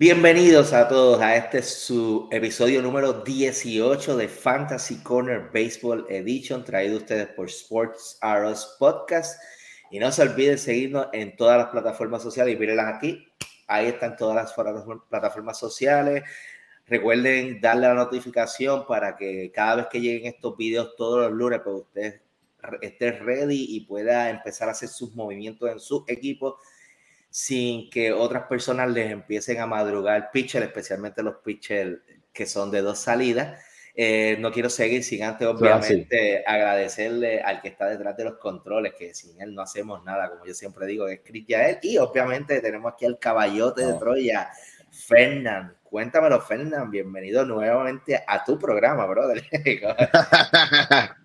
Bienvenidos a todos a este su episodio número 18 de Fantasy Corner Baseball Edition, traído ustedes por Sports Arrows Podcast. Y no se olviden seguirnos en todas las plataformas sociales y mírenlas aquí. Ahí están todas las plataformas sociales. Recuerden darle la notificación para que cada vez que lleguen estos videos todos los lunes, pues usted esté ready y pueda empezar a hacer sus movimientos en su equipo sin que otras personas les empiecen a madrugar pitcher, especialmente los pitchers que son de dos salidas. Eh, no quiero seguir sin antes, obviamente, agradecerle al que está detrás de los controles, que sin él no hacemos nada, como yo siempre digo, es Chris Yael. Y obviamente tenemos aquí al caballote de Troya, Fernán. Cuéntamelo, Fernán. Bienvenido nuevamente a tu programa, brother.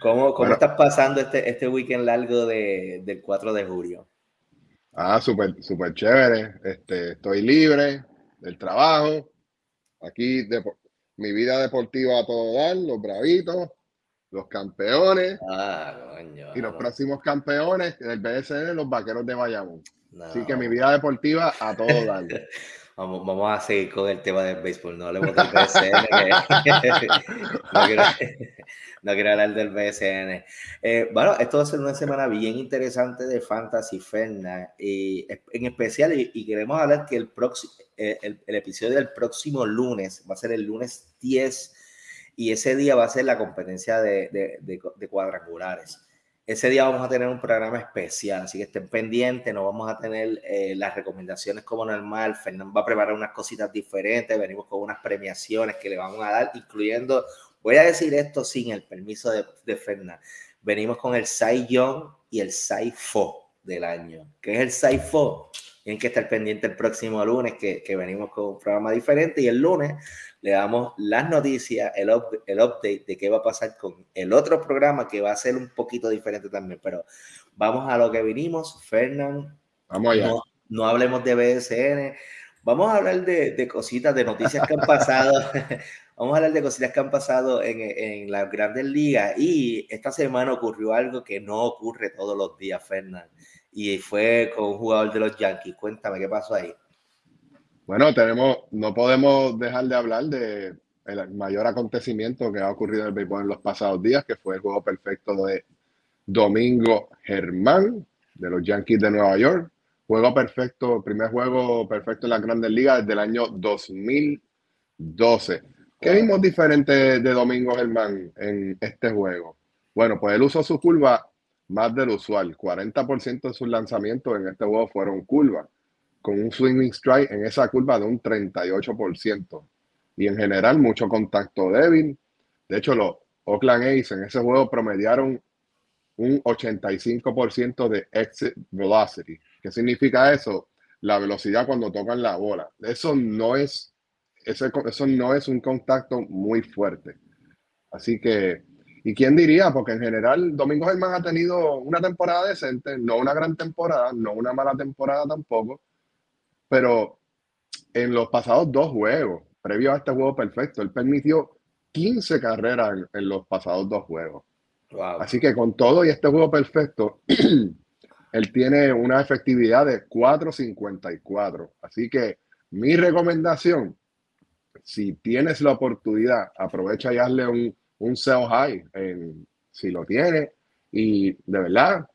¿Cómo, cómo estás pasando este, este weekend largo de, del 4 de julio? Ah, súper, súper chévere. Este, estoy libre del trabajo. Aquí de, mi vida deportiva a todo dar, los bravitos, los campeones. Ah, y los próximos campeones del BSN, los vaqueros de Bayamón. Así que mi vida deportiva a todo dar. Vamos, vamos, a seguir con el tema del béisbol, no hablemos del BSN. no, quiero, hablar del BSN. Eh, bueno, esto va a ser una semana bien interesante de Fantasy Ferna, y en especial, y, queremos hablar que el, próximo, eh, el, episodio del próximo lunes va a ser el lunes 10, y ese día va a ser la competencia de, de, de cuadrangulares. Ese día vamos a tener un programa especial, así que estén pendientes, no vamos a tener eh, las recomendaciones como normal. Fernando va a preparar unas cositas diferentes, venimos con unas premiaciones que le vamos a dar, incluyendo, voy a decir esto sin el permiso de, de Fernando, venimos con el Sai Young y el Sai Fo del año. ¿Qué es el Sai Fo? Tienen que estar pendientes el próximo lunes, que, que venimos con un programa diferente, y el lunes le damos las noticias, el, el update de qué va a pasar con el otro programa que va a ser un poquito diferente también. Pero vamos a lo que vinimos, Fernán. Vamos allá. No, hablemos de BSN. Vamos a hablar de, de, cositas, de noticias que han pasado. vamos a hablar de cositas que han pasado en, en las grandes ligas. Y esta semana ocurrió algo que no ocurre todos los días, Fernán. Y fue con un jugador de los Yankees. Cuéntame qué pasó ahí. Bueno, tenemos, no podemos dejar de hablar de el mayor acontecimiento que ha ocurrido en el béisbol en los pasados días, que fue el juego perfecto de Domingo Germán de los Yankees de Nueva York. Juego perfecto, primer juego perfecto en las grandes ligas desde el año 2012. ¿Qué vimos diferente de Domingo Germán en este juego? Bueno, pues él usó su curva más del usual. 40% de sus lanzamientos en este juego fueron curvas con un swinging strike en esa curva de un 38%. Y en general, mucho contacto débil. De hecho, los Oakland A's en ese juego promediaron un 85% de exit velocity. ¿Qué significa eso? La velocidad cuando tocan la bola. Eso no es, eso no es un contacto muy fuerte. Así que, ¿y quién diría? Porque en general Domingo Germán ha tenido una temporada decente, no una gran temporada, no una mala temporada tampoco pero en los pasados dos juegos, previo a este juego perfecto, él permitió 15 carreras en, los pasados dos juegos. Así que con todo y este juego perfecto, él tiene una efectividad de 4.54. Así que mi recomendación, si tienes la oportunidad, aprovecha y hazle un, un sell high si lo tiene. Y de verdad,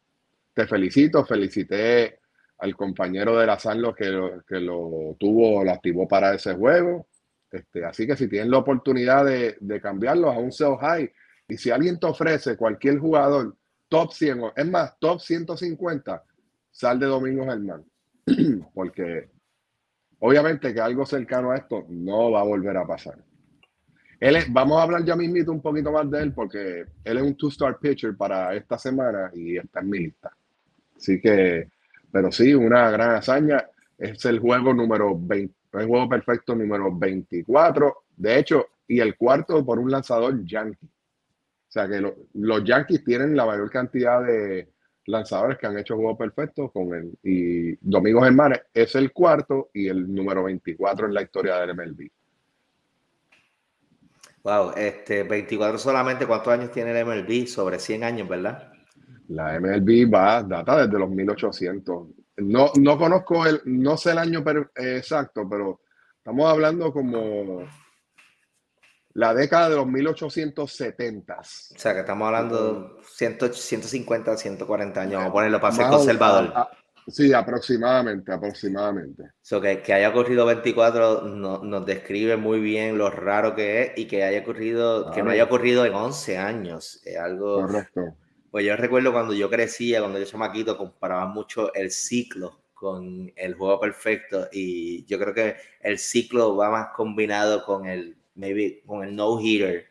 te felicito, felicité al compañero de la Sanlo que, lo, que lo tuvo, lo activó para ese juego. Este, así que si tienen la oportunidad de, de cambiarlos a un sell high, y si alguien te ofrece cualquier jugador top 100, es más, top 150, sal de Domingo Germán. Porque obviamente que algo cercano a esto no va a volver a pasar. Él vamos a hablar ya mismito un poquito más de él porque él es un two-star pitcher para esta semana y está en mi lista. Así que pero sí, una gran hazaña. Es el juego número 20, el juego perfecto número 24. De hecho, y el cuarto por un lanzador yankee. O sea que los Yankees tienen la mayor cantidad de lanzadores que han hecho juego perfecto con él. Y Domingo Germán es el cuarto y el número 24 en la historia del MLB. Wow, este 24 solamente, ¿cuántos años tiene el MLB? Sobre 100 años, ¿verdad? La MLB va, data desde los 1800. No, no conozco el, no sé el año exacto, pero Estamos hablando como la década de los 1870. O sea, que estamos hablando de 150, 140 años, vamos a ponerlo para ser conservador. Sí, aproximadamente, aproximadamente. So, que, que haya ocurrido 24 nos describe muy bien lo raro que es y que haya ocurrido, que no haya ocurrido en 11 años. Es algo... Correcto. Pues yo recuerdo cuando yo crecía, cuando yo chamaquito, comparaba mucho el ciclo con el juego perfecto y yo creo que el ciclo va más combinado con el maybe con el no hitter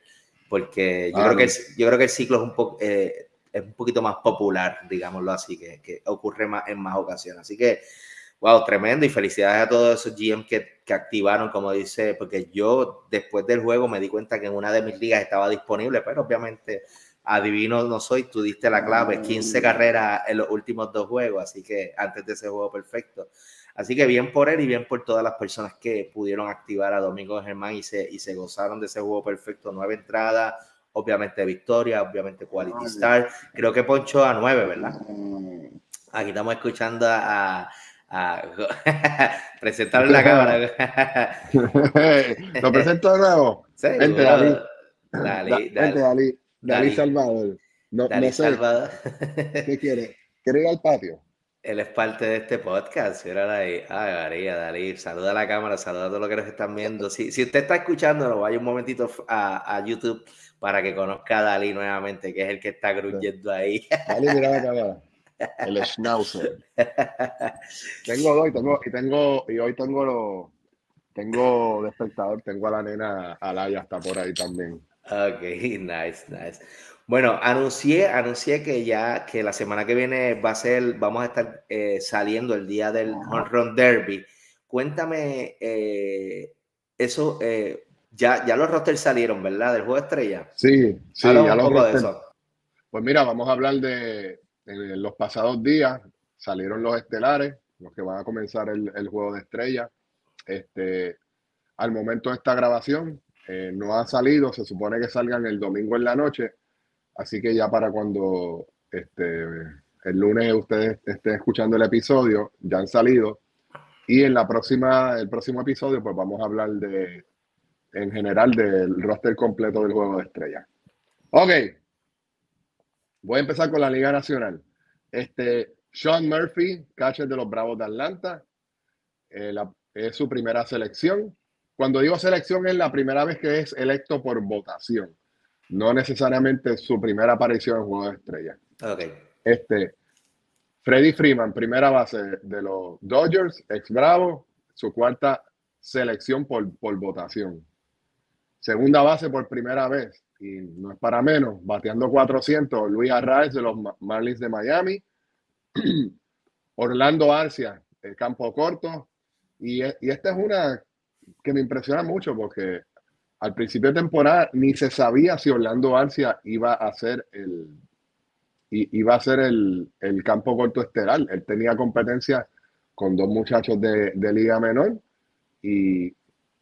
porque yo creo que el, yo creo que el ciclo es un poco eh, es un poquito más popular digámoslo así que, que, ocurre más en más ocasiones así que wow tremendo y felicidades a todos esos GM que, que activaron como dice porque yo después del juego me di cuenta que en una de mis ligas estaba disponible pero obviamente adivino no soy, tú diste la clave, 15 carreras en los últimos dos juegos, así que antes de ese juego perfecto. Así que bien por él y bien por todas las personas que pudieron activar a Domingo Germán y se, y se gozaron de ese juego perfecto. Nueve entradas, obviamente victoria, obviamente quality star. Creo que poncho a nueve, ¿verdad? Aquí estamos escuchando a, a presentar en la cámara. ¿Lo presento de nuevo? Sí, Vente, Vente, Dalí, Salvador. No, Dalí Salvador. ¿Qué quiere? ¿Quiere ir al patio? Él es parte de este podcast. Era Ay, María, Dalí. Saluda a la cámara, saluda a todos los que nos están viendo. Si, si usted está escuchándolo, vaya un momentito a, a, YouTube para que conozca a Dalí nuevamente, que es el que está gruñendo ahí. Dalí, mira la cámara. El schnauzer. tengo dos y tengo, y tengo, y hoy tengo lo, tengo de espectador, tengo a la nena Alaya hasta por ahí también. Ok, nice, nice. Bueno, anuncié, anuncié que ya que la semana que viene va a ser, vamos a estar eh, saliendo el día del Home Run Derby. Cuéntame eh, eso, eh, ya, ya los rosters salieron, ¿verdad? Del juego estrella. Sí, sí, ya los rosters. Pues mira, vamos a hablar de los pasados días. Salieron los estelares, los que van a comenzar el, el juego de estrella. Este, al momento de esta grabación, eh, no ha salido, se supone que salgan el domingo en la noche, así que ya para cuando este, el lunes ustedes estén escuchando el episodio, ya han salido. Y en la próxima, el próximo episodio, pues vamos a hablar de, en general, del roster completo del juego de estrella. Ok. Voy a empezar con la Liga Nacional. Este, Sean Murphy, catcher de los Bravos de Atlanta. Eh, es su primera selección. Cuando digo selección es la primera vez que es electo por votación, no necesariamente su primera aparición en Juego de Estrellas. Okay. Este, Freddy Freeman, primera base de los Dodgers, ex Bravo, su cuarta selección por, por votación. Segunda base por primera vez, y no es para menos, bateando 400, Luis Arraez de los Marlins de Miami, Orlando Arcia, el campo corto, y, y esta es una que me impresiona mucho porque al principio de temporada ni se sabía si Orlando Arcia iba a ser el iba a ser el campo corto estelar. Él tenía competencia con dos muchachos de, de, liga menor y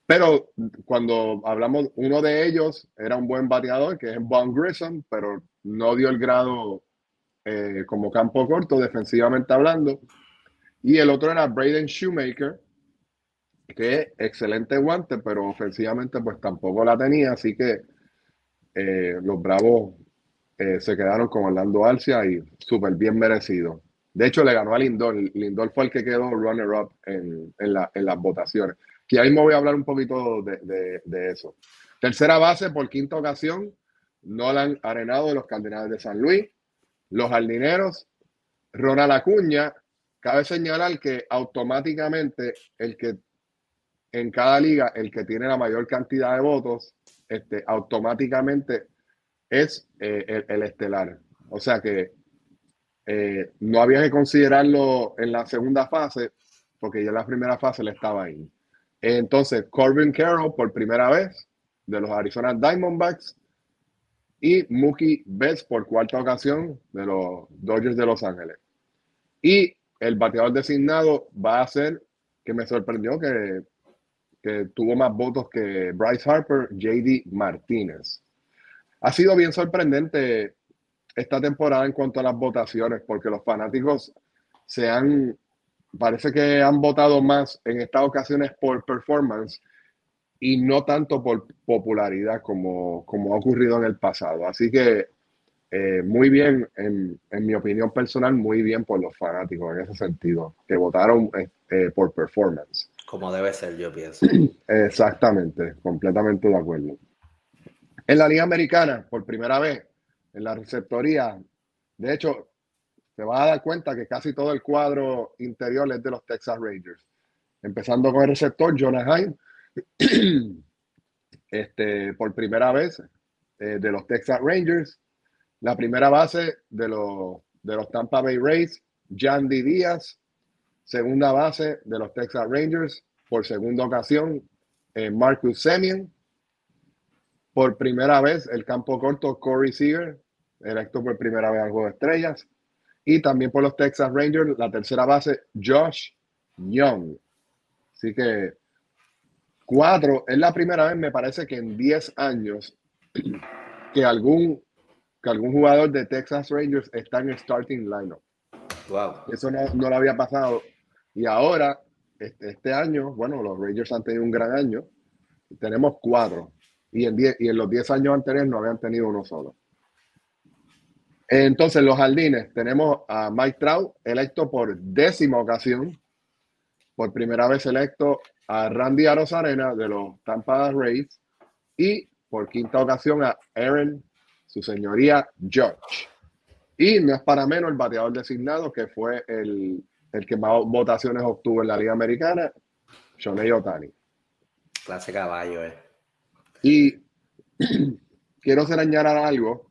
pero cuando hablamos, uno de ellos era un buen bateador, que es Von Grissom, pero no dio el grado eh, como campo corto, defensivamente hablando. Y el otro era Braden Shoemaker, que excelente guante, pero ofensivamente pues tampoco la tenía, así que eh, los Bravos eh, se quedaron con Orlando Alcia y súper bien merecido. De hecho, le ganó a Lindor. Lindor fue el que quedó runner-up en, en, las votaciones. Que ahí me voy a hablar un poquito de, de, eso. Tercera base por quinta ocasión, Nolan Arenado de los Cardenales de San Luis. Los jardineros, Ronald Acuña. Cabe señalar que automáticamente el que en cada liga, el que tiene la mayor cantidad de votos, este, automáticamente es eh, el, estelar. O sea que eh, no había que considerarlo en la segunda fase, porque ya en la primera fase le estaba ahí. Entonces, Corbin Carroll por primera vez de los Arizona Diamondbacks y Mookie Betts por cuarta ocasión de los Dodgers de Los Ángeles. Y el bateador designado va a ser, que me sorprendió que que tuvo más votos que Bryce Harper, JD Martínez. Ha sido bien sorprendente esta temporada en cuanto a las votaciones, porque los fanáticos se han parece que han votado más en estas ocasiones por performance y no tanto por popularidad como, como ha ocurrido en el pasado. Así que eh, muy bien, en, mi opinión personal, muy bien por los fanáticos en ese sentido, que votaron este, por performance. Como debe ser, yo pienso. Exactamente, completamente de acuerdo. En la Liga Americana, por primera vez, en la receptoría, de hecho, te vas a dar cuenta que casi todo el cuadro interior es de los Texas Rangers. Empezando con el receptor, Jonah Heim, este, por primera vez eh, de los Texas Rangers. La primera base de los, de los Tampa Bay Rays, Yandy Díaz. Segunda base de los Texas Rangers, por segunda ocasión, eh, Marcus Semien. Por primera vez, el campo corto, Corey Seager, electo por primera vez al Juego de Estrellas. Y también por los Texas Rangers, la tercera base, Josh Young. Así que cuatro, es la primera vez, me parece que en 10 años, que algún algún jugador de Texas Rangers está en el starting lineup. Wow. Eso no, no lo había pasado. Y ahora, este, este, año, bueno, los Rangers han tenido un gran año. Tenemos cuatro. Y en, diez, y en los diez años anteriores no habían tenido uno solo. Entonces, los jardines, tenemos a Mike Trout, electo por décima ocasión. Por primera vez electo a Randy Arozarena de los Tampa Rays. Y por quinta ocasión a Aaron su señoría George. Y no es para menos el bateador designado, que fue el, que más votaciones obtuvo en la Liga Americana, Shohei Otani. Clase caballo, eh. Y quiero añadir algo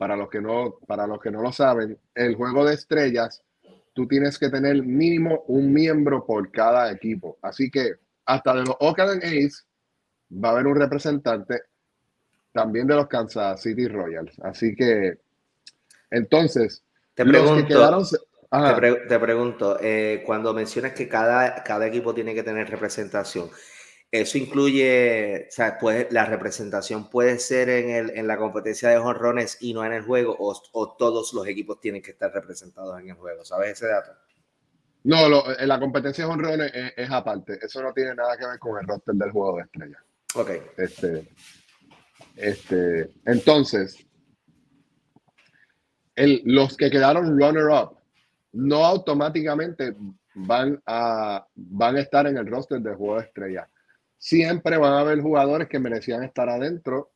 para los que no, para los que no lo saben. El juego de estrellas, tú tienes que tener mínimo un miembro por cada equipo. Así que hasta de los Oakland A's va a haber un representante también de los Kansas City Royals. Así que, entonces, te pregunto, te, pregunto eh, cuando mencionas que cada, cada equipo tiene que tener representación, eso incluye, o sea, pues, la representación puede ser en, el, en la competencia de jonrones y no en el juego, o, todos los equipos tienen que estar representados en el juego. ¿Sabes ese dato? No, en la competencia de jonrones es, es, aparte. Eso no tiene nada que ver con el roster del juego de estrella. Ok. Este, este, entonces, el, los que quedaron runner-up no automáticamente van a, van a estar en el roster de juego de estrella. Siempre van a haber jugadores que merecían estar adentro,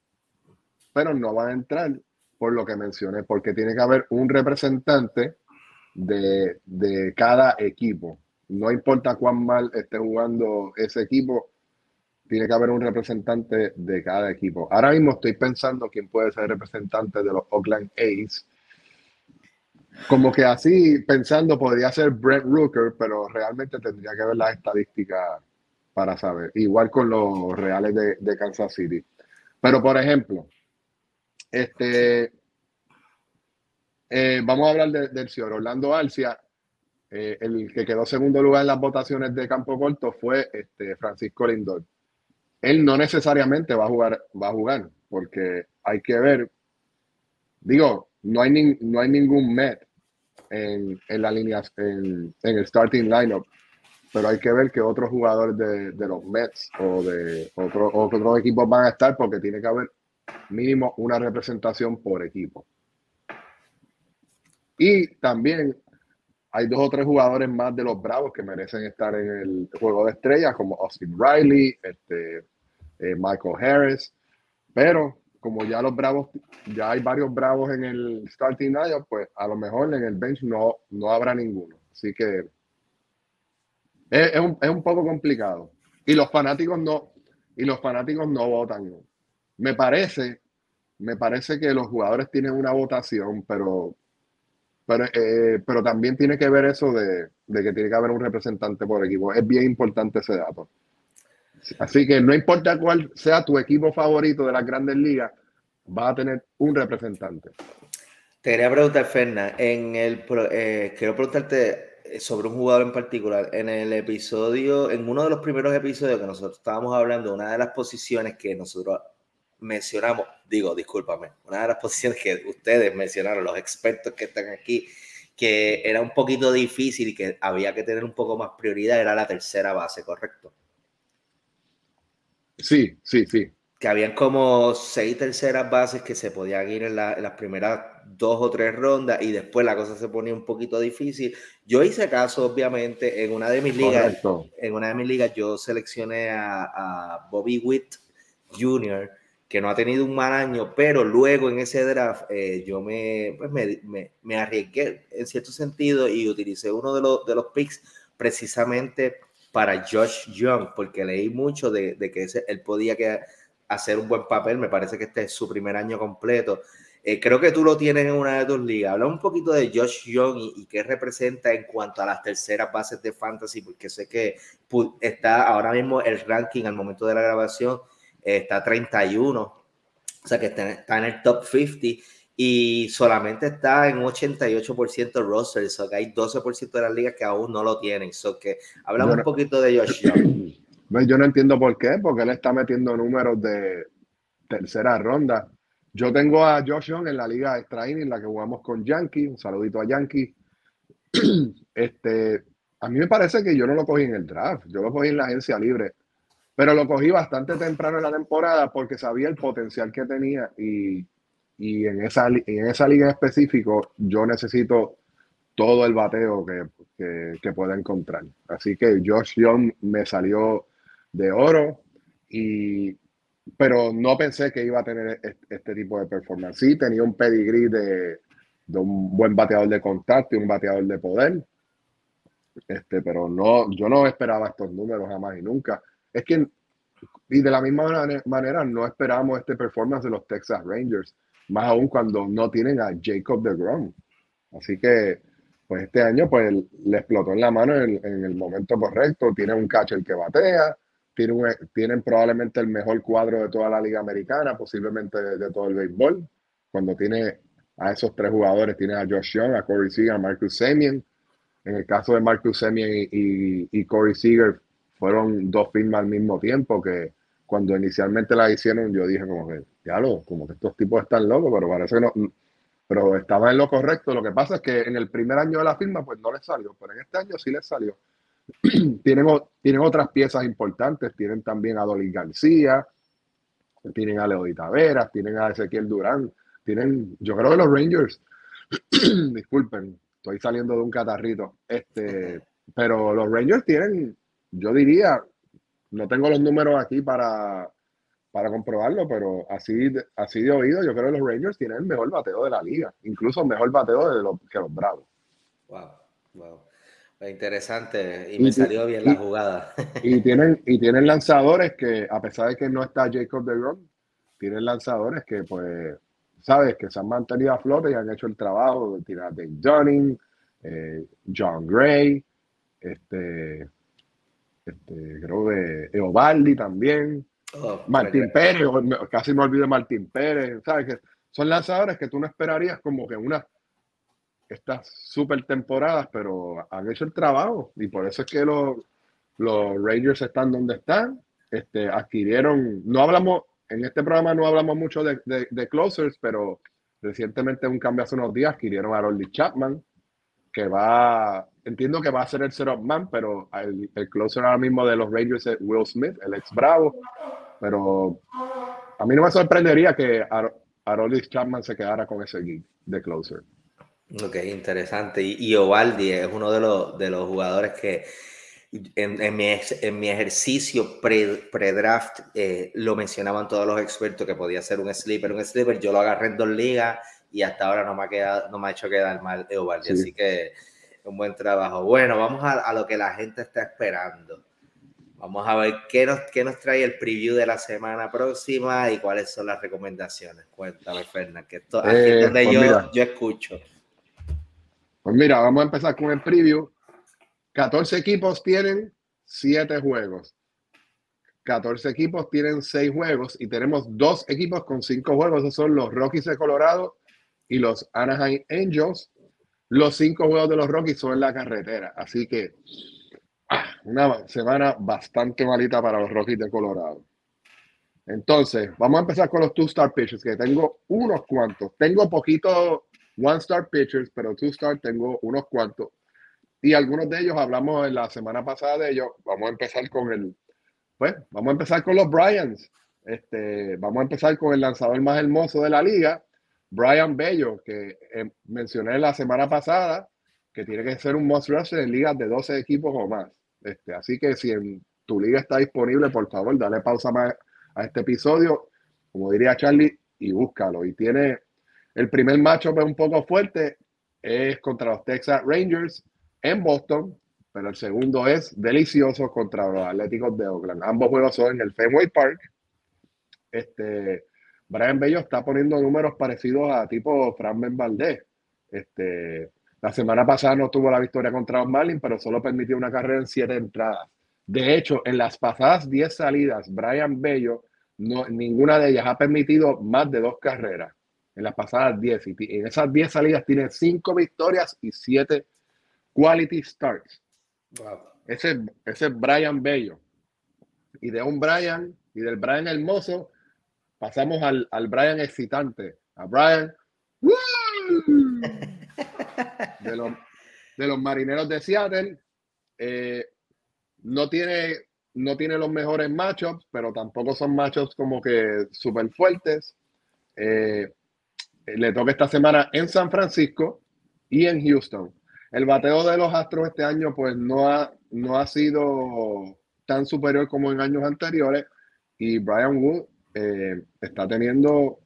pero no van a entrar por lo que mencioné, porque tiene que haber un representante de, de cada equipo. No importa cuán mal esté jugando ese equipo, tiene que haber un representante de cada equipo. Ahora mismo estoy pensando quién puede ser representante de los Oakland A's. Como que así pensando podría ser Brent Rooker, pero realmente tendría que ver las estadísticas para saber. Igual con los reales de, Kansas City. Pero por ejemplo, este, eh, vamos a hablar del señor Orlando Alcia. Eh, el que quedó segundo lugar en las votaciones de campo corto fue este, Francisco Lindor él no necesariamente va a jugar, va a jugar, porque hay que ver, digo, no hay, no hay ningún Met en, la línea, en, el starting lineup, pero hay que ver que otros jugadores de, los Mets o de otro, otros equipos van a estar porque tiene que haber mínimo una representación por equipo. Y también hay dos o tres jugadores más de los Bravos que merecen estar en el juego de estrellas, como Austin Riley, este, eh, Michael Harris, pero como ya los Bravos, ya hay varios Bravos en el starting lineup, pues a lo mejor en el bench no, no habrá ninguno. Así que es, un, es un poco complicado. Y los fanáticos no, y los fanáticos no votan. Me parece, me parece que los jugadores tienen una votación, pero, pero, eh, pero también tiene que ver eso de, de, que tiene que haber un representante por equipo. Es bien importante ese dato. Así que no importa cuál sea tu equipo favorito de las grandes ligas, va a tener un representante. Te quería preguntar, Ferna, en el, eh, quiero preguntarte sobre un jugador en particular. En el episodio, en uno de los primeros episodios que nosotros estábamos hablando, una de las posiciones que nosotros mencionamos, digo, discúlpame, una de las posiciones que ustedes mencionaron, los expertos que están aquí, que era un poquito difícil y que había que tener un poco más prioridad era la tercera base, ¿correcto? Sí, sí, sí. Que habían como seis terceras bases que se podían ir en, las primeras dos o tres rondas y después la cosa se ponía un poquito difícil. Yo hice caso, obviamente, en una de mis ligas. En una de mis ligas yo seleccioné a, Bobby Witt Jr., que no ha tenido un mal año, pero luego en ese draft eh, yo me, pues me, me, arriesgué en cierto sentido y utilicé uno de los, de los picks precisamente para Josh Young, porque leí mucho de, de que ese, él podía que hacer un buen papel. Me parece que este es su primer año completo. Eh, creo que tú lo tienes en una de tus ligas. Habla un poquito de Josh Young y, qué representa en cuanto a las terceras bases de fantasy, porque sé que está ahora mismo el ranking al momento de la grabación eh, está 31, o sea que está, en el top 50 y solamente está en 88% roster, o sea que hay 12% de las ligas que aún no lo tienen. So que hablamos un poquito de Josh Young. Yo no entiendo por qué, porque él está metiendo números de tercera ronda. Yo tengo a Josh Young en la liga extra en la que jugamos con Yankee. Un saludito a Yankee. Este, a mí me parece que yo no lo cogí en el draft, yo lo cogí en la agencia libre, pero lo cogí bastante temprano en la temporada porque sabía el potencial que tenía y, y en, esa, en esa liga en específico yo necesito todo el bateo que, que, que pueda encontrar. Así que Josh Young me salió de oro, y, pero no pensé que iba a tener este, tipo de performance. Sí, tenía un pedigrí de, un buen bateador de contacto y un bateador de poder, este, pero no, yo no esperaba estos números jamás y nunca. Es que, y de la misma manera, no esperábamos este performance de los Texas Rangers, más aún cuando no tienen a Jacob de Grom. Así que, pues este año, pues le explotó en la mano en, en el momento correcto. Tiene un catcher que batea, tienen, probablemente el mejor cuadro de toda la liga americana, posiblemente de, todo el béisbol. Cuando tiene a esos tres jugadores, tiene a Josh Young, a Corey Seager, a Marcus Semien. En el caso de Marcus Semien y, y, Corey Seager, fueron dos firmas al mismo tiempo que cuando inicialmente la hicieron, yo dije como que, ya lo, como que estos tipos están locos, pero parece que no, pero estaban en lo correcto. Lo que pasa es que en el primer año de la firma, pues no les salió, pero en este año sí les salió. tienen, tienen otras piezas importantes, tienen también a Dolly García, tienen a Leo Taveras, tienen a Ezequiel Durán, tienen, yo creo que los Rangers, disculpen, estoy saliendo de un catarrito, este, pero los Rangers tienen, yo diría, no tengo los números aquí para, para comprobarlo, pero así, así de oído, yo creo que los Rangers tienen el mejor bateo de la liga, incluso mejor bateo de los, que los Bravos. Wow, wow. Interesante, y me salió bien la jugada. Y tienen, y tienen lanzadores que, a pesar de que no está Jacob de Grom, tienen lanzadores que, pues, sabes, que se han mantenido a flote y han hecho el trabajo. Tiene a Dave Dunning, eh, John Gray, este, este, creo de Eovaldi también, oh, Martín Pérez, casi me olvido de Martín Pérez, sabes que son lanzadores que tú no esperarías como que una estas super temporadas, pero han hecho el trabajo y por eso es que los, los Rangers están donde están. Este, adquirieron, no hablamos, en este programa no hablamos mucho de, de, closers, pero recientemente un cambio hace unos días adquirieron a Rolly Chapman, que va, entiendo que va a ser el setup man, pero el, el, closer ahora mismo de los Rangers es Will Smith, el ex Bravo, pero a mí no me sorprendería que a, a Chapman se quedara con ese gig de closer. Ok, interesante. Y, y Ovaldi es uno de los, de los jugadores que en, en, mi, en mi, ejercicio pre-draft eh, lo mencionaban todos los expertos que podía ser un sleeper. Un sleeper, yo lo agarré en dos ligas y hasta ahora no me ha, quedado, no me ha hecho quedar mal Ovaldi. Así que un buen trabajo. Bueno, vamos a, a, lo que la gente está esperando. Vamos a ver qué nos, qué nos trae el preview de la semana próxima y cuáles son las recomendaciones. Cuéntame, Fernando, que esto, aquí es eh, donde pues yo, yo escucho. Pues mira, vamos a empezar con el preview. 14 equipos tienen 7 juegos. 14 equipos tienen 6 juegos y tenemos dos equipos con 5 juegos. Esos son los Rockies de Colorado y los Anaheim Angels. Los 5 juegos de los Rockies son en la carretera. Así que ah, una semana bastante malita para los Rockies de Colorado. Entonces, vamos a empezar con los two-star pitchers, que tengo unos cuantos. Tengo poquito one star pitchers, pero two star tengo unos cuantos. Y algunos de ellos hablamos en la semana pasada de ellos. Vamos a empezar con el, pues, vamos a empezar con los Bryans. Este, vamos a empezar con el lanzador más hermoso de la liga, Brian Bello, que eh, mencioné la semana pasada, que tiene que ser un must rusher en ligas de 12 equipos o más. Este, así que si en tu liga está disponible, por favor, dale pausa más a este episodio, como diría Charlie, y búscalo. Y tiene el primer matchup un poco fuerte, es contra los Texas Rangers en Boston, pero el segundo es delicioso contra los Atléticos de Oakland. Ambos juegos son en el Fenway Park. Este, Brian Bello está poniendo números parecidos a tipo Fran Ben Valdez. Este, la semana pasada no tuvo la victoria contra los Marlins, pero solo permitió una carrera en siete entradas. De hecho, en las pasadas 10 salidas, Brian Bello, no, ninguna de ellas ha permitido más de dos carreras. En las pasadas 10. Y en esas 10 salidas tiene 5 victorias y 7 quality starts. Ese, ese es Brian Bello. Y de un Brian y del Brian hermoso, pasamos al, al Brian excitante. A Brian. De los, de los marineros de Seattle. Eh, no tiene, no tiene los mejores matchups, pero tampoco son matchups como que súper fuertes. Eh, le toca esta semana en San Francisco y en Houston. El bateo de los Astros este año pues no ha, no ha sido tan superior como en años anteriores y Brian Wood eh, está teniendo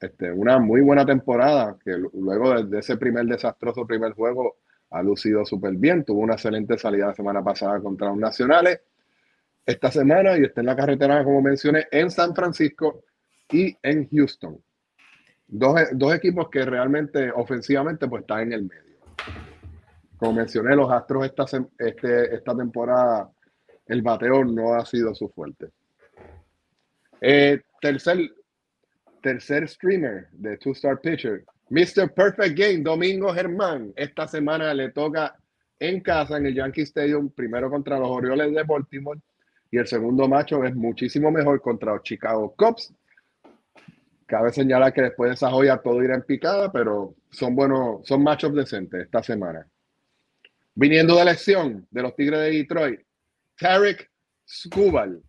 este, una muy buena temporada que luego de, ese primer desastroso primer juego ha lucido súper bien. Tuvo una excelente salida la semana pasada contra los Nacionales. Esta semana y está en la carretera, como mencioné, en San Francisco y en Houston. Dos, dos equipos que realmente ofensivamente pues están en el medio. Como mencioné, los Astros esta, este, esta temporada, el bateo no ha sido su fuerte. Eh, tercer, tercer streamer de Two Star Pitcher, Mr. Perfect Game, Domingo Germán. Esta semana le toca en casa en el Yankee Stadium, primero contra los Orioles de Baltimore y el segundo macho es muchísimo mejor contra los Chicago Cubs. Cabe señalar que después de esa joya todo irá en picada, pero son buenos, son matchups decentes esta semana. Viniendo de elección de los Tigres de Detroit, Tarek Skubal.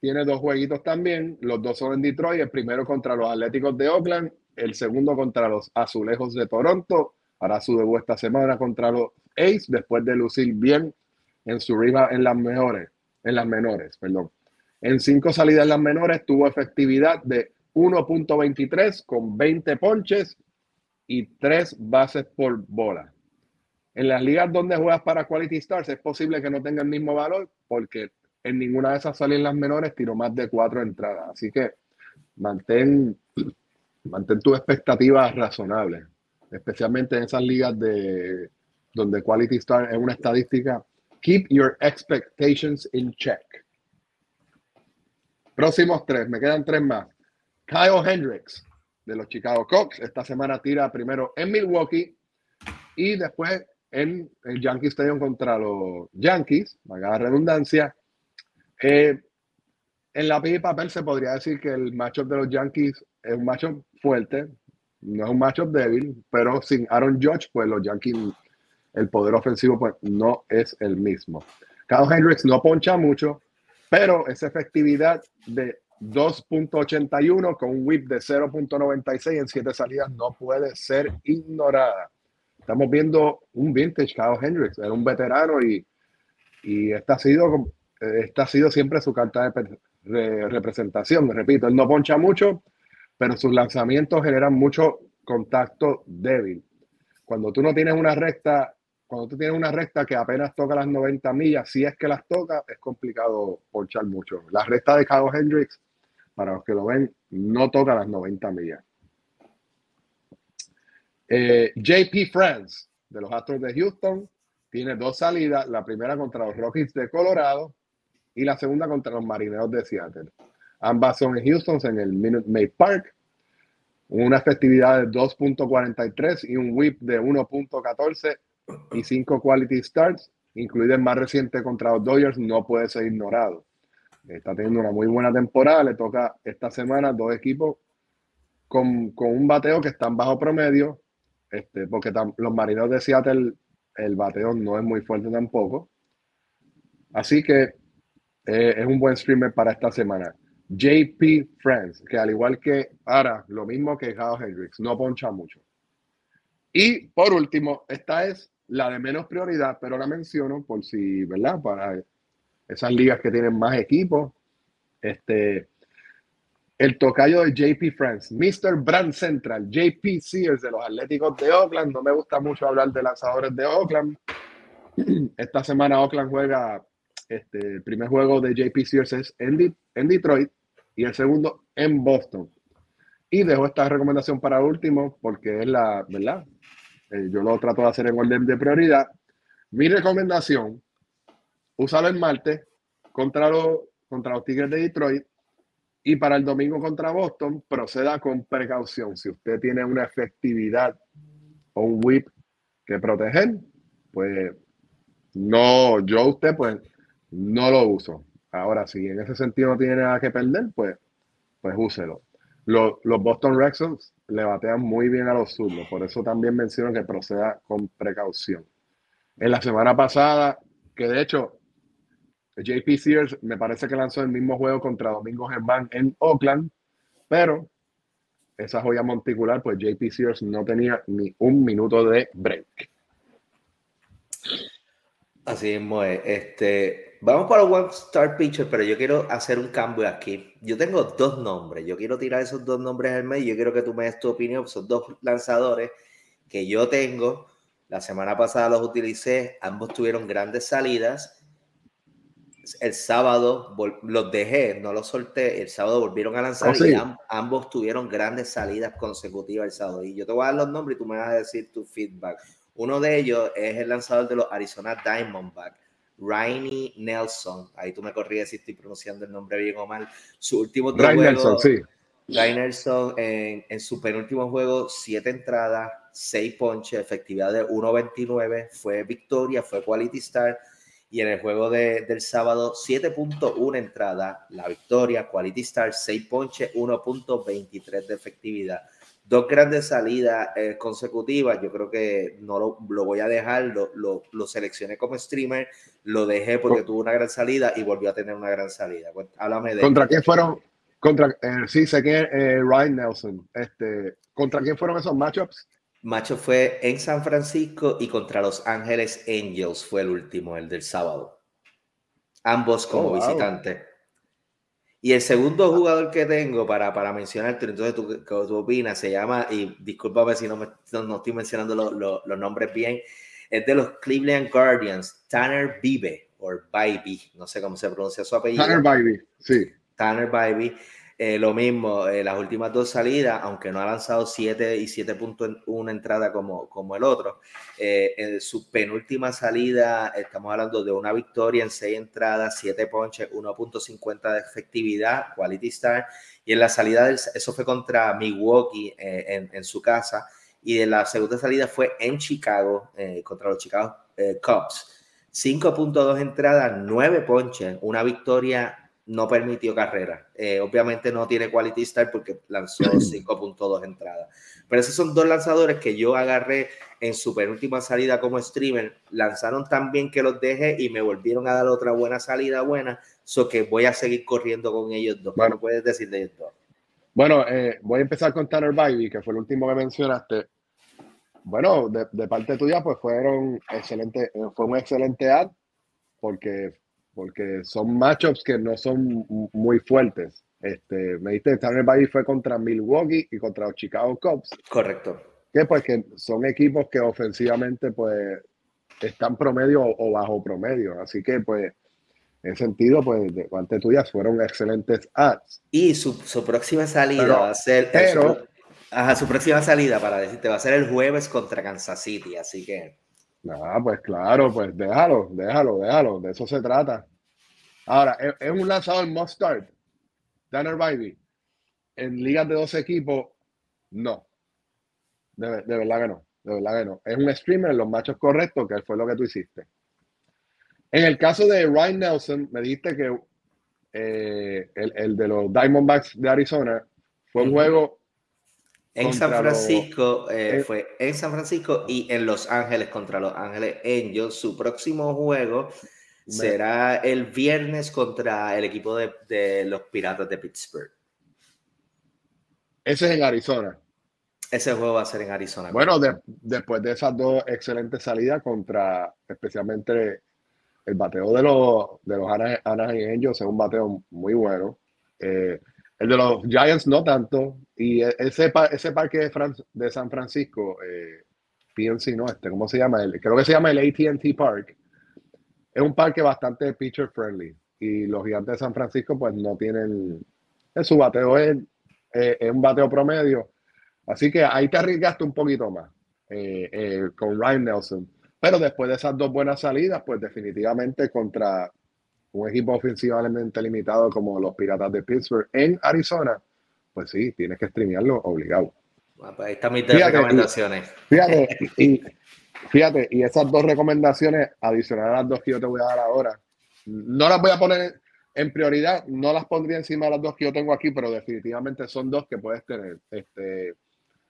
Tiene dos jueguitos también, los dos son en Detroit, el primero contra los Atléticos de Oakland, el segundo contra los Azulejos de Toronto. Hará su debut esta semana contra los Ace, después de lucir bien en su rival en las mejores, en las menores, perdón. En cinco salidas en las menores tuvo efectividad de 1.23 con 20 ponches y tres bases por bola. En las ligas donde juegas para Quality Stars es posible que no tenga el mismo valor porque en ninguna de esas salidas menores tiró más de cuatro entradas. Así que mantén, mantén tus expectativas razonables, especialmente en esas ligas de donde Quality Stars es una estadística. Keep your expectations in check. Próximos tres, me quedan tres más. Kyle Hendricks de los Chicago Cubs. Esta semana tira primero en Milwaukee y después en el Yankee Stadium contra los Yankees, la redundancia. Eh, en la y papel se podría decir que el matchup de los Yankees es un matchup fuerte, no es un matchup débil, pero sin Aaron Judge, pues los Yankees, el poder ofensivo pues no es el mismo. Kyle Hendricks no poncha mucho, pero esa efectividad de 2.81 con un whip de 0.96 en siete salidas no puede ser ignorada estamos viendo un vintage Kyle Hendricks, era un veterano y, y esta, ha sido, esta ha sido siempre su carta de representación. Repito, él no poncha mucho, pero sus lanzamientos generan mucho contacto débil. Cuando tú no tienes una recta, cuando tú tienes una recta que apenas toca las 90 millas, si es que las toca, es complicado ponchar mucho. La recta de Kyle Hendricks, para los que lo ven, no toca las 90 millas. Eh, JP France, de los Astros de Houston, tiene dos salidas, la primera contra los Rockies de Colorado y la segunda contra los Marineros de Seattle. Ambas son en Houston, en el Minute Maid Park. Una efectividad de 2.43 y un whip de 1.14 y 5 quality starts, incluido el más reciente contra los Dodgers, no puede ser ignorado. Está teniendo una muy buena temporada, le toca esta semana dos equipos con, con un bateo que están bajo promedio, este, porque los marineros de Seattle, el bateo no es muy fuerte tampoco. Así que eh, es un buen streamer para esta semana. JP Friends, que al igual que ahora, lo mismo que Jao Hendrix, no poncha mucho. Y por último, esta es la de menos prioridad, pero la menciono por si, ¿verdad? Para esas ligas que tienen más equipos. Este, el tocayo de JP Friends, Mr. Brand Central, JP Sears de los Atléticos de Oakland. No me gusta mucho hablar de lanzadores de Oakland. Esta semana Oakland juega, este, primer juego de JP Sears es en, en Detroit y el segundo en Boston. Y dejo esta recomendación para último porque es la, ¿verdad? Eh, yo lo trato de hacer en orden de prioridad. Mi recomendación, úsalo el martes contra los, contra los Tigres de Detroit y para el domingo contra Boston, proceda con precaución. Si usted tiene una efectividad o un whip que proteger, pues no, yo usted pues no lo uso. Ahora, si en ese sentido no tiene nada que perder, pues, pues úselo. Los, Boston Red Sox le batean muy bien a los zurdos, por eso también menciono que proceda con precaución. En la semana pasada, que de hecho JP Sears me parece que lanzó el mismo juego contra Domingo Germán en Oakland, pero esa joya monticular, pues JP Sears no tenía ni un minuto de break. Así es, Este, Vamos para los One Star Pitcher, pero yo quiero hacer un cambio aquí. Yo tengo dos nombres. Yo quiero tirar esos dos nombres al medio. Yo quiero que tú me des tu opinión. Son dos lanzadores que yo tengo. La semana pasada los utilicé. Ambos tuvieron grandes salidas. El sábado los dejé, no los solté. El sábado volvieron a lanzar oh, y ambos tuvieron grandes salidas consecutivas el sábado. Y yo te voy a dar los nombres y tú me vas a decir tu feedback. Uno de ellos es el lanzador de los Arizona Diamondbacks Rainy Nelson, ahí tú me corrías si estoy pronunciando el nombre bien o mal, su último Ryan Nelson, sí. Nelson en, su penúltimo juego, siete entradas, seis ponches, efectividad de 1.29, fue victoria, fue quality star, y en el juego del sábado, 7.1 entrada, la victoria, quality star, 6 ponches, 1.23 de efectividad dos grandes salidas eh, consecutivas. Yo creo que no lo, voy a dejar, lo, lo, seleccioné como streamer, lo dejé porque tuvo una gran salida y volvió a tener una gran salida. háblame de. ¿Contra quién fueron? Contra, eh, sí, sé que eh, Ryan Nelson. Este, ¿Contra quién fueron esos matchups? Macho fue en San Francisco y contra Los Ángeles Angels fue el último, el del sábado. Ambos como oh, visitantes. Y el segundo jugador que tengo para, para mencionarte, entonces tú, tú opinas, se llama, y discúlpame si no, me, no, estoy mencionando los nombres bien, es de los Cleveland Guardians, Tanner Vive, o Bybee, no sé cómo se pronuncia su apellido. Tanner Bybee, sí. Tanner Bybee. Eh, lo mismo, eh, las últimas dos salidas, aunque no ha lanzado 7 y 7.1 entrada como, como el otro, eh, en su penúltima salida estamos hablando de una victoria en 6 entradas, 7 ponches, 1.50 de efectividad, quality star, y en la salida, del, eso fue contra Milwaukee en, en, su casa, y en la segunda salida fue en Chicago, contra los Chicago Cubs. 5.2 entradas, 9 ponches, una victoria no permitió carrera. Eh, obviamente no tiene quality start porque lanzó 5.2 entradas. Pero esos son dos lanzadores que yo agarré en su penúltima salida como streamer. Lanzaron tan bien que los dejé y me volvieron a dar otra buena salida buena. So que voy a seguir corriendo con ellos dos. Bueno, puedes decir de ellos dos? Bueno, eh, voy a empezar con Tanner Bybee, que fue el último que mencionaste. Bueno, de, de parte tuya, pues fueron excelente, eh, fue un excelente ad, porque porque son matchups que no son muy fuertes. Este, me diste, Tanner Bay fue contra Milwaukee y contra los Chicago Cubs. Correcto. Que pues que son equipos que ofensivamente pues están promedio o bajo promedio. Así que pues en sentido pues de parte tuya fueron excelentes ads. Y su, su próxima salida va a ser... Pero, ajá, su próxima salida para decirte va a ser el jueves contra Kansas City. Así que... Ah, pues claro, pues déjalo, déjalo, déjalo, de eso se trata. Ahora, es, un lanzador must start. Tanner Bybee. En ligas de dos equipos, no. De, verdad que no. De verdad que no. Es un streamer en los machos correctos, que fue lo que tú hiciste. En el caso de Ryan Nelson, me dijiste que eh, el, de los Diamondbacks de Arizona fue un juego En San Francisco, eh, fue en San Francisco y en Los Ángeles contra Los Ángeles Angels. Su próximo juego será el viernes contra el equipo de, los Piratas de Pittsburgh. Ese es en Arizona. Ese juego va a ser en Arizona. Bueno, después de esas dos excelentes salidas contra especialmente el bateo de los, de los Anaheim Angels es un bateo muy bueno. Eh, el de los Giants no tanto. Y e, ese, ese parque de, San Francisco, eh, ¿no? Este, ¿Cómo se llama? Creo que se llama el ATT Park. Es un parque bastante pitcher friendly. Y los gigantes de San Francisco, pues no tienen. Su bateo es, es un bateo promedio. Así que ahí te arriesgaste un poquito más eh, eh, con Ryan Nelson. Pero después de esas dos buenas salidas, pues definitivamente contra un equipo ofensivamente limitado como los Piratas de Pittsburgh en Arizona, pues sí, tienes que streamearlo obligado. Bueno, pues ahí están mis recomendaciones. fíjate, y, fíjate, y esas dos recomendaciones, adicionales a las dos que yo te voy a dar ahora, no las voy a poner en prioridad, no las pondría encima de las dos que yo tengo aquí, pero definitivamente son dos que puedes tener. Este,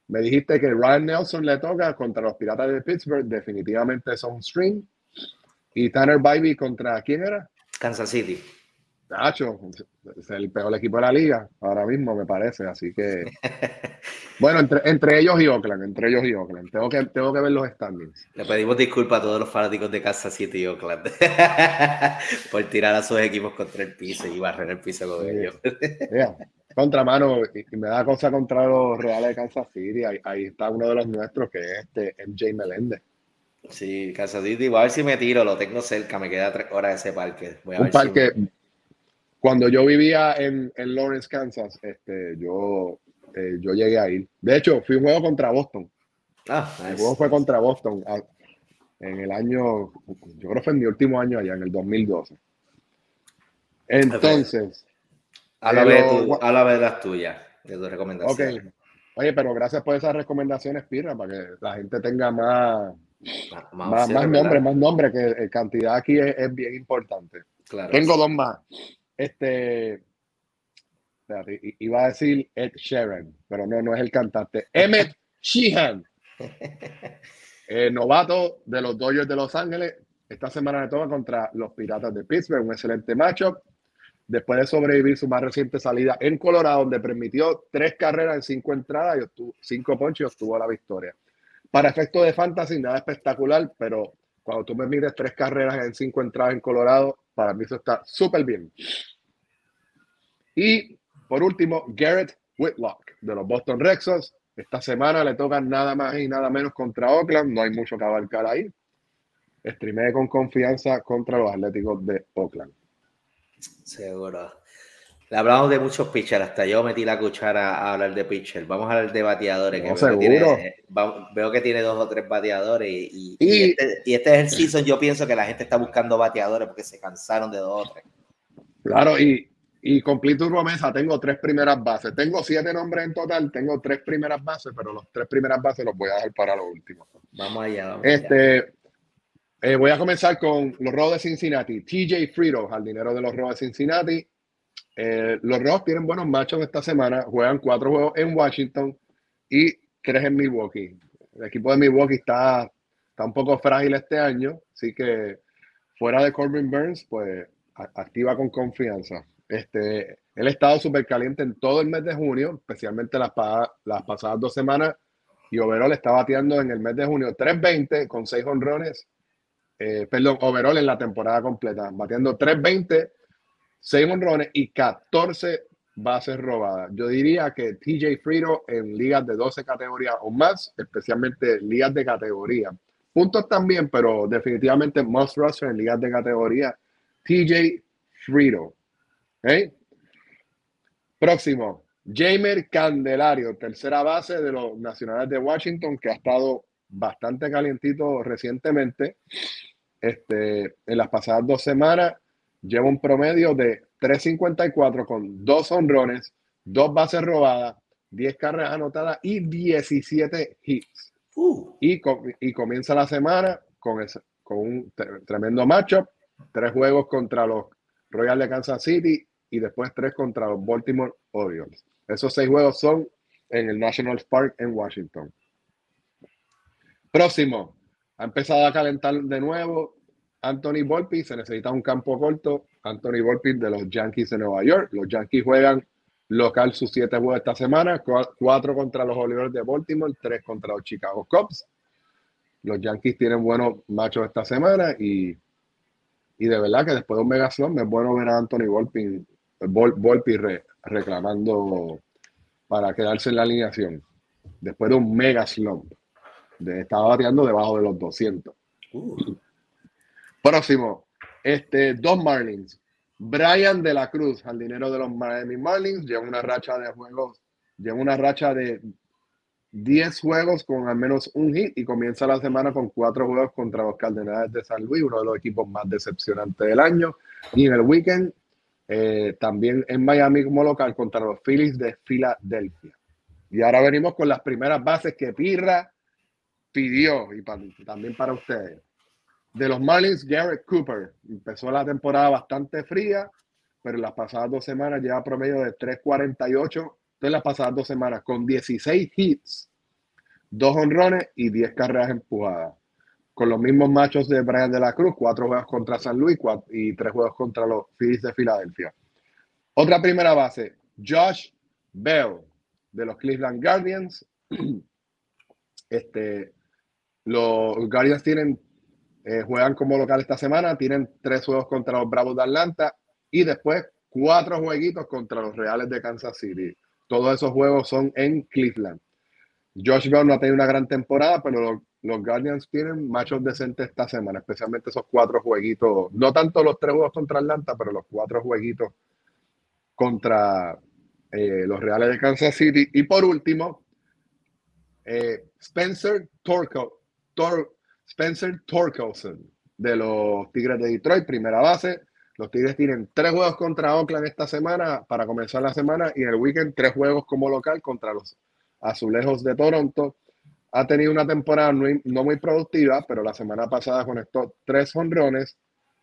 me dijiste que Ryan Nelson le toca contra los Piratas de Pittsburgh, definitivamente son un string. Y Tanner Bybee contra quién era? Kansas City. Nacho, es el peor equipo de la liga ahora mismo, me parece. Así que, bueno, entre, entre ellos y Oakland, entre ellos y Oakland. Tengo que, tengo que ver los standings. Le pedimos disculpas a todos los fanáticos de Kansas City y Oakland por tirar a sus equipos contra el piso y barrer el piso con ellos. Contra mano, y, me da cosa contra los Reales de Kansas City. Ahí, ahí, está uno de los nuestros que es este MJ Meléndez. Sí, Kansas City, voy a ver si me tiro, lo tengo cerca, me queda tres horas ese parque. un parque, cuando yo vivía en, en, Lawrence, Kansas, este, yo, eh, yo llegué a ir. De hecho, fui un juego contra Boston. Ah, El juego fue contra Boston ah, en el año, yo creo que fue en mi último año allá, en el 2012. Entonces. A la, vez, a la vez las tuyas, de tus recomendaciones. Ok. Oye, pero gracias por esas recomendaciones, Pirra, para que la gente tenga más, más, más, nombre, más nombre, que eh, cantidad aquí es, bien importante. Tengo dos más. Este, iba a decir Ed Sheeran, pero no, no es el cantante. Emmett Sheehan, eh, novato de los Dodgers de Los Ángeles. Esta semana le toca contra los Piratas de Pittsburgh, un excelente matchup. Después de sobrevivir su más reciente salida en Colorado, donde permitió tres carreras en cinco entradas y obtuvo cinco ponches y obtuvo la victoria. Para efectos de fantasy, nada espectacular, pero cuando tú me mides tres carreras en cinco entradas en Colorado, para mí eso está súper bien. Y por último, Garrett Whitlock de los Boston Red Sox. Esta semana le toca nada más y nada menos contra Oakland. No hay mucho que abarcar ahí. Streamé con confianza contra los Atléticos de Oakland. Seguro. Le hablamos de muchos pitchers, hasta yo metí la cuchara a hablar de pitchers. Vamos a hablar de bateadores. que veo, que tiene, veo, que tiene, dos o tres bateadores y, este, y, este, es el season. Yo pienso que la gente está buscando bateadores porque se cansaron de dos o tres. Claro, y, y tu promesa, tengo tres primeras bases. Tengo siete nombres en total, tengo tres primeras bases, pero los tres primeras bases los voy a dejar para los últimos. Vamos allá. Vamos este, eh, voy a comenzar con los Rojos de Cincinnati. TJ Frito, dinero de los Rojos de Cincinnati. Eh, los Rojos tienen buenos machos esta semana. Juegan cuatro juegos en Washington y tres en Milwaukee. El equipo de Milwaukee está, está un poco frágil este año, así que fuera de Corbin Burns, pues activa con confianza. Este, él ha estado súper caliente en todo el mes de junio, especialmente las, las pasadas dos semanas. Y Overall está bateando en el mes de junio 3.20 con seis honrones. Eh, perdón, Overall en la temporada completa, bateando 3.20 6 honrones y 14 bases robadas. Yo diría que TJ Frito en ligas de 12 categorías o más, especialmente ligas de categoría. Puntos también, pero definitivamente most roster en ligas de categoría. TJ Frito. Próximo, Jamer Candelario, tercera base de los Nacionales de Washington, que ha estado bastante calientito recientemente. Este, en las pasadas dos semanas lleva un promedio de 3.54 con dos honrones, dos bases robadas, 10 carreras anotadas y 17 hits. Uh. Y, y, comienza la semana con, con un tremendo matchup, tres juegos contra los Royals de Kansas City y después tres contra los Baltimore Orioles. Esos seis juegos son en el National Park en Washington. Próximo, ha empezado a calentar de nuevo Anthony Volpi, se necesita un campo corto. Anthony Volpi de los Yankees de Nueva York. Los Yankees juegan local sus siete juegos esta semana, cuatro contra los Orioles de Baltimore, tres contra los Chicago Cubs. Los Yankees tienen buenos machos esta semana y, y de verdad que después de un mega slump es bueno ver a Anthony Volpi, Volpi reclamando para quedarse en la alineación después de un mega slump. Estaba bateando debajo de los 200. Uh. Próximo, este, dos Marlins. Brian de la Cruz, al dinero de los Miami Marlins, lleva una racha de juegos, lleva una racha de 10 juegos con al menos un hit y comienza la semana con cuatro juegos contra los Cardenales de San Luis, uno de los equipos más decepcionantes del año. Y en el weekend, eh, también en Miami como local contra los Phillies de Filadelfia. Y ahora venimos con las primeras bases que Pirra pidió y también para ustedes. De los Marlins, Garrett Cooper. Empezó la temporada bastante fría, pero en las pasadas dos semanas lleva promedio de 3.48 de las pasadas dos semanas, con 16 hits, dos honrones y 10 carreras empujadas. Con los mismos machos de Brian de la Cruz, cuatro juegos contra San Luis y tres juegos contra los Phillies de Filadelfia. Otra primera base, Josh Bell, de los Cleveland Guardians. Este, los Guardians tienen eh, juegan como local esta semana, tienen tres juegos contra los Bravos de Atlanta y después cuatro jueguitos contra los Reales de Kansas City. Todos esos juegos son en Cleveland. Josh Bell no ha tenido una gran temporada, pero los, Guardians tienen machos decentes esta semana, especialmente esos cuatro jueguitos. No tanto los tres juegos contra Atlanta, pero los cuatro jueguitos contra eh, los Reales de Kansas City. Y por último, eh, Spencer Torco, Spencer Torkelson de los Tigres de Detroit, primera base. Los Tigres tienen tres juegos contra Oakland esta semana para comenzar la semana y en el weekend tres juegos como local contra los Azulejos de Toronto. Ha tenido una temporada no muy productiva, pero la semana pasada conectó tres honrones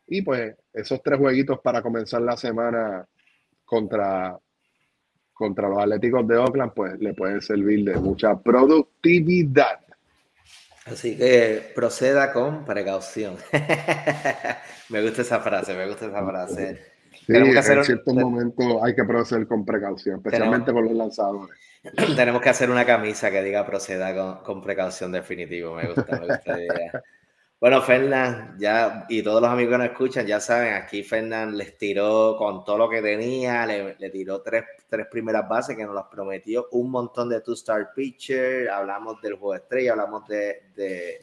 y pues esos tres jueguitos para comenzar la semana contra, contra los Atléticos de Oakland pues le pueden servir de mucha productividad. Así que proceda con precaución. me gusta esa frase, me gusta esa frase. Sí, en ciertos momentos hay que proceder con precaución, especialmente con los lanzadores. Tenemos que hacer una camisa que diga proceda con, con precaución definitivo. Me gusta, me gusta la idea. Bueno, Fernán, ya, y todos los amigos que nos escuchan, ya saben, aquí Fernán les tiró con todo lo que tenía, le, tiró tres, tres, primeras bases que nos las prometió, un montón de two-star pitcher, hablamos del juego estrella, hablamos de, de,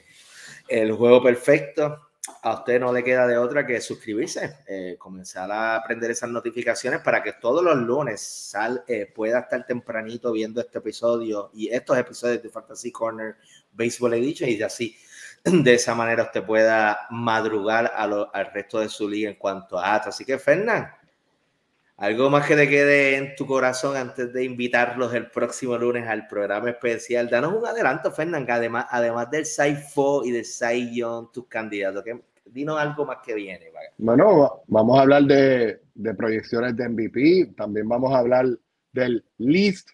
el juego perfecto. A usted no le queda de otra que suscribirse, eh, comenzar a aprender esas notificaciones para que todos los lunes sal, eh, pueda estar tempranito viendo este episodio y estos episodios de Fantasy Corner Baseball Edition y así de esa manera usted pueda madrugar al resto de su liga en cuanto a atos. Así que, Fernán, algo más que te quede en tu corazón antes de invitarlos el próximo lunes al programa especial. Danos un adelanto, Fernán, además, además del Saifo y de Saiyon, tus candidatos, que, dinos algo más que viene. Bueno, vamos a hablar de, de proyecciones de MVP, también vamos a hablar del least,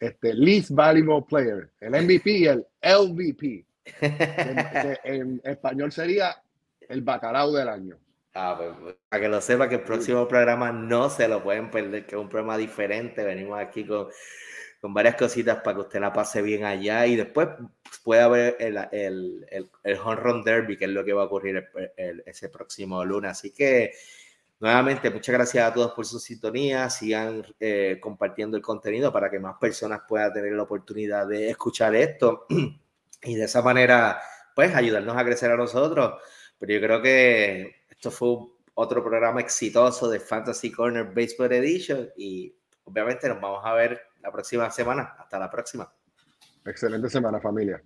este, least valuable player, el MVP y el LVP en, español sería el bacalao del año. Ah, pues, para que lo sepa que el próximo programa no se lo pueden perder, que es un programa diferente. Venimos aquí con, con varias cositas para que usted la pase bien allá y después pueda ver el, el, el, el Home Run Derby, que es lo que va a ocurrir ese próximo lunes. Así que nuevamente, muchas gracias a todos por su sintonía. Sigan eh, compartiendo el contenido para que más personas puedan tener la oportunidad de escuchar esto. y de esa manera, pues, ayudarnos a crecer a nosotros. Pero yo creo que esto fue otro programa exitoso de Fantasy Corner Baseball Edition y obviamente nos vamos a ver la próxima semana. Hasta la próxima. Excelente semana, familia.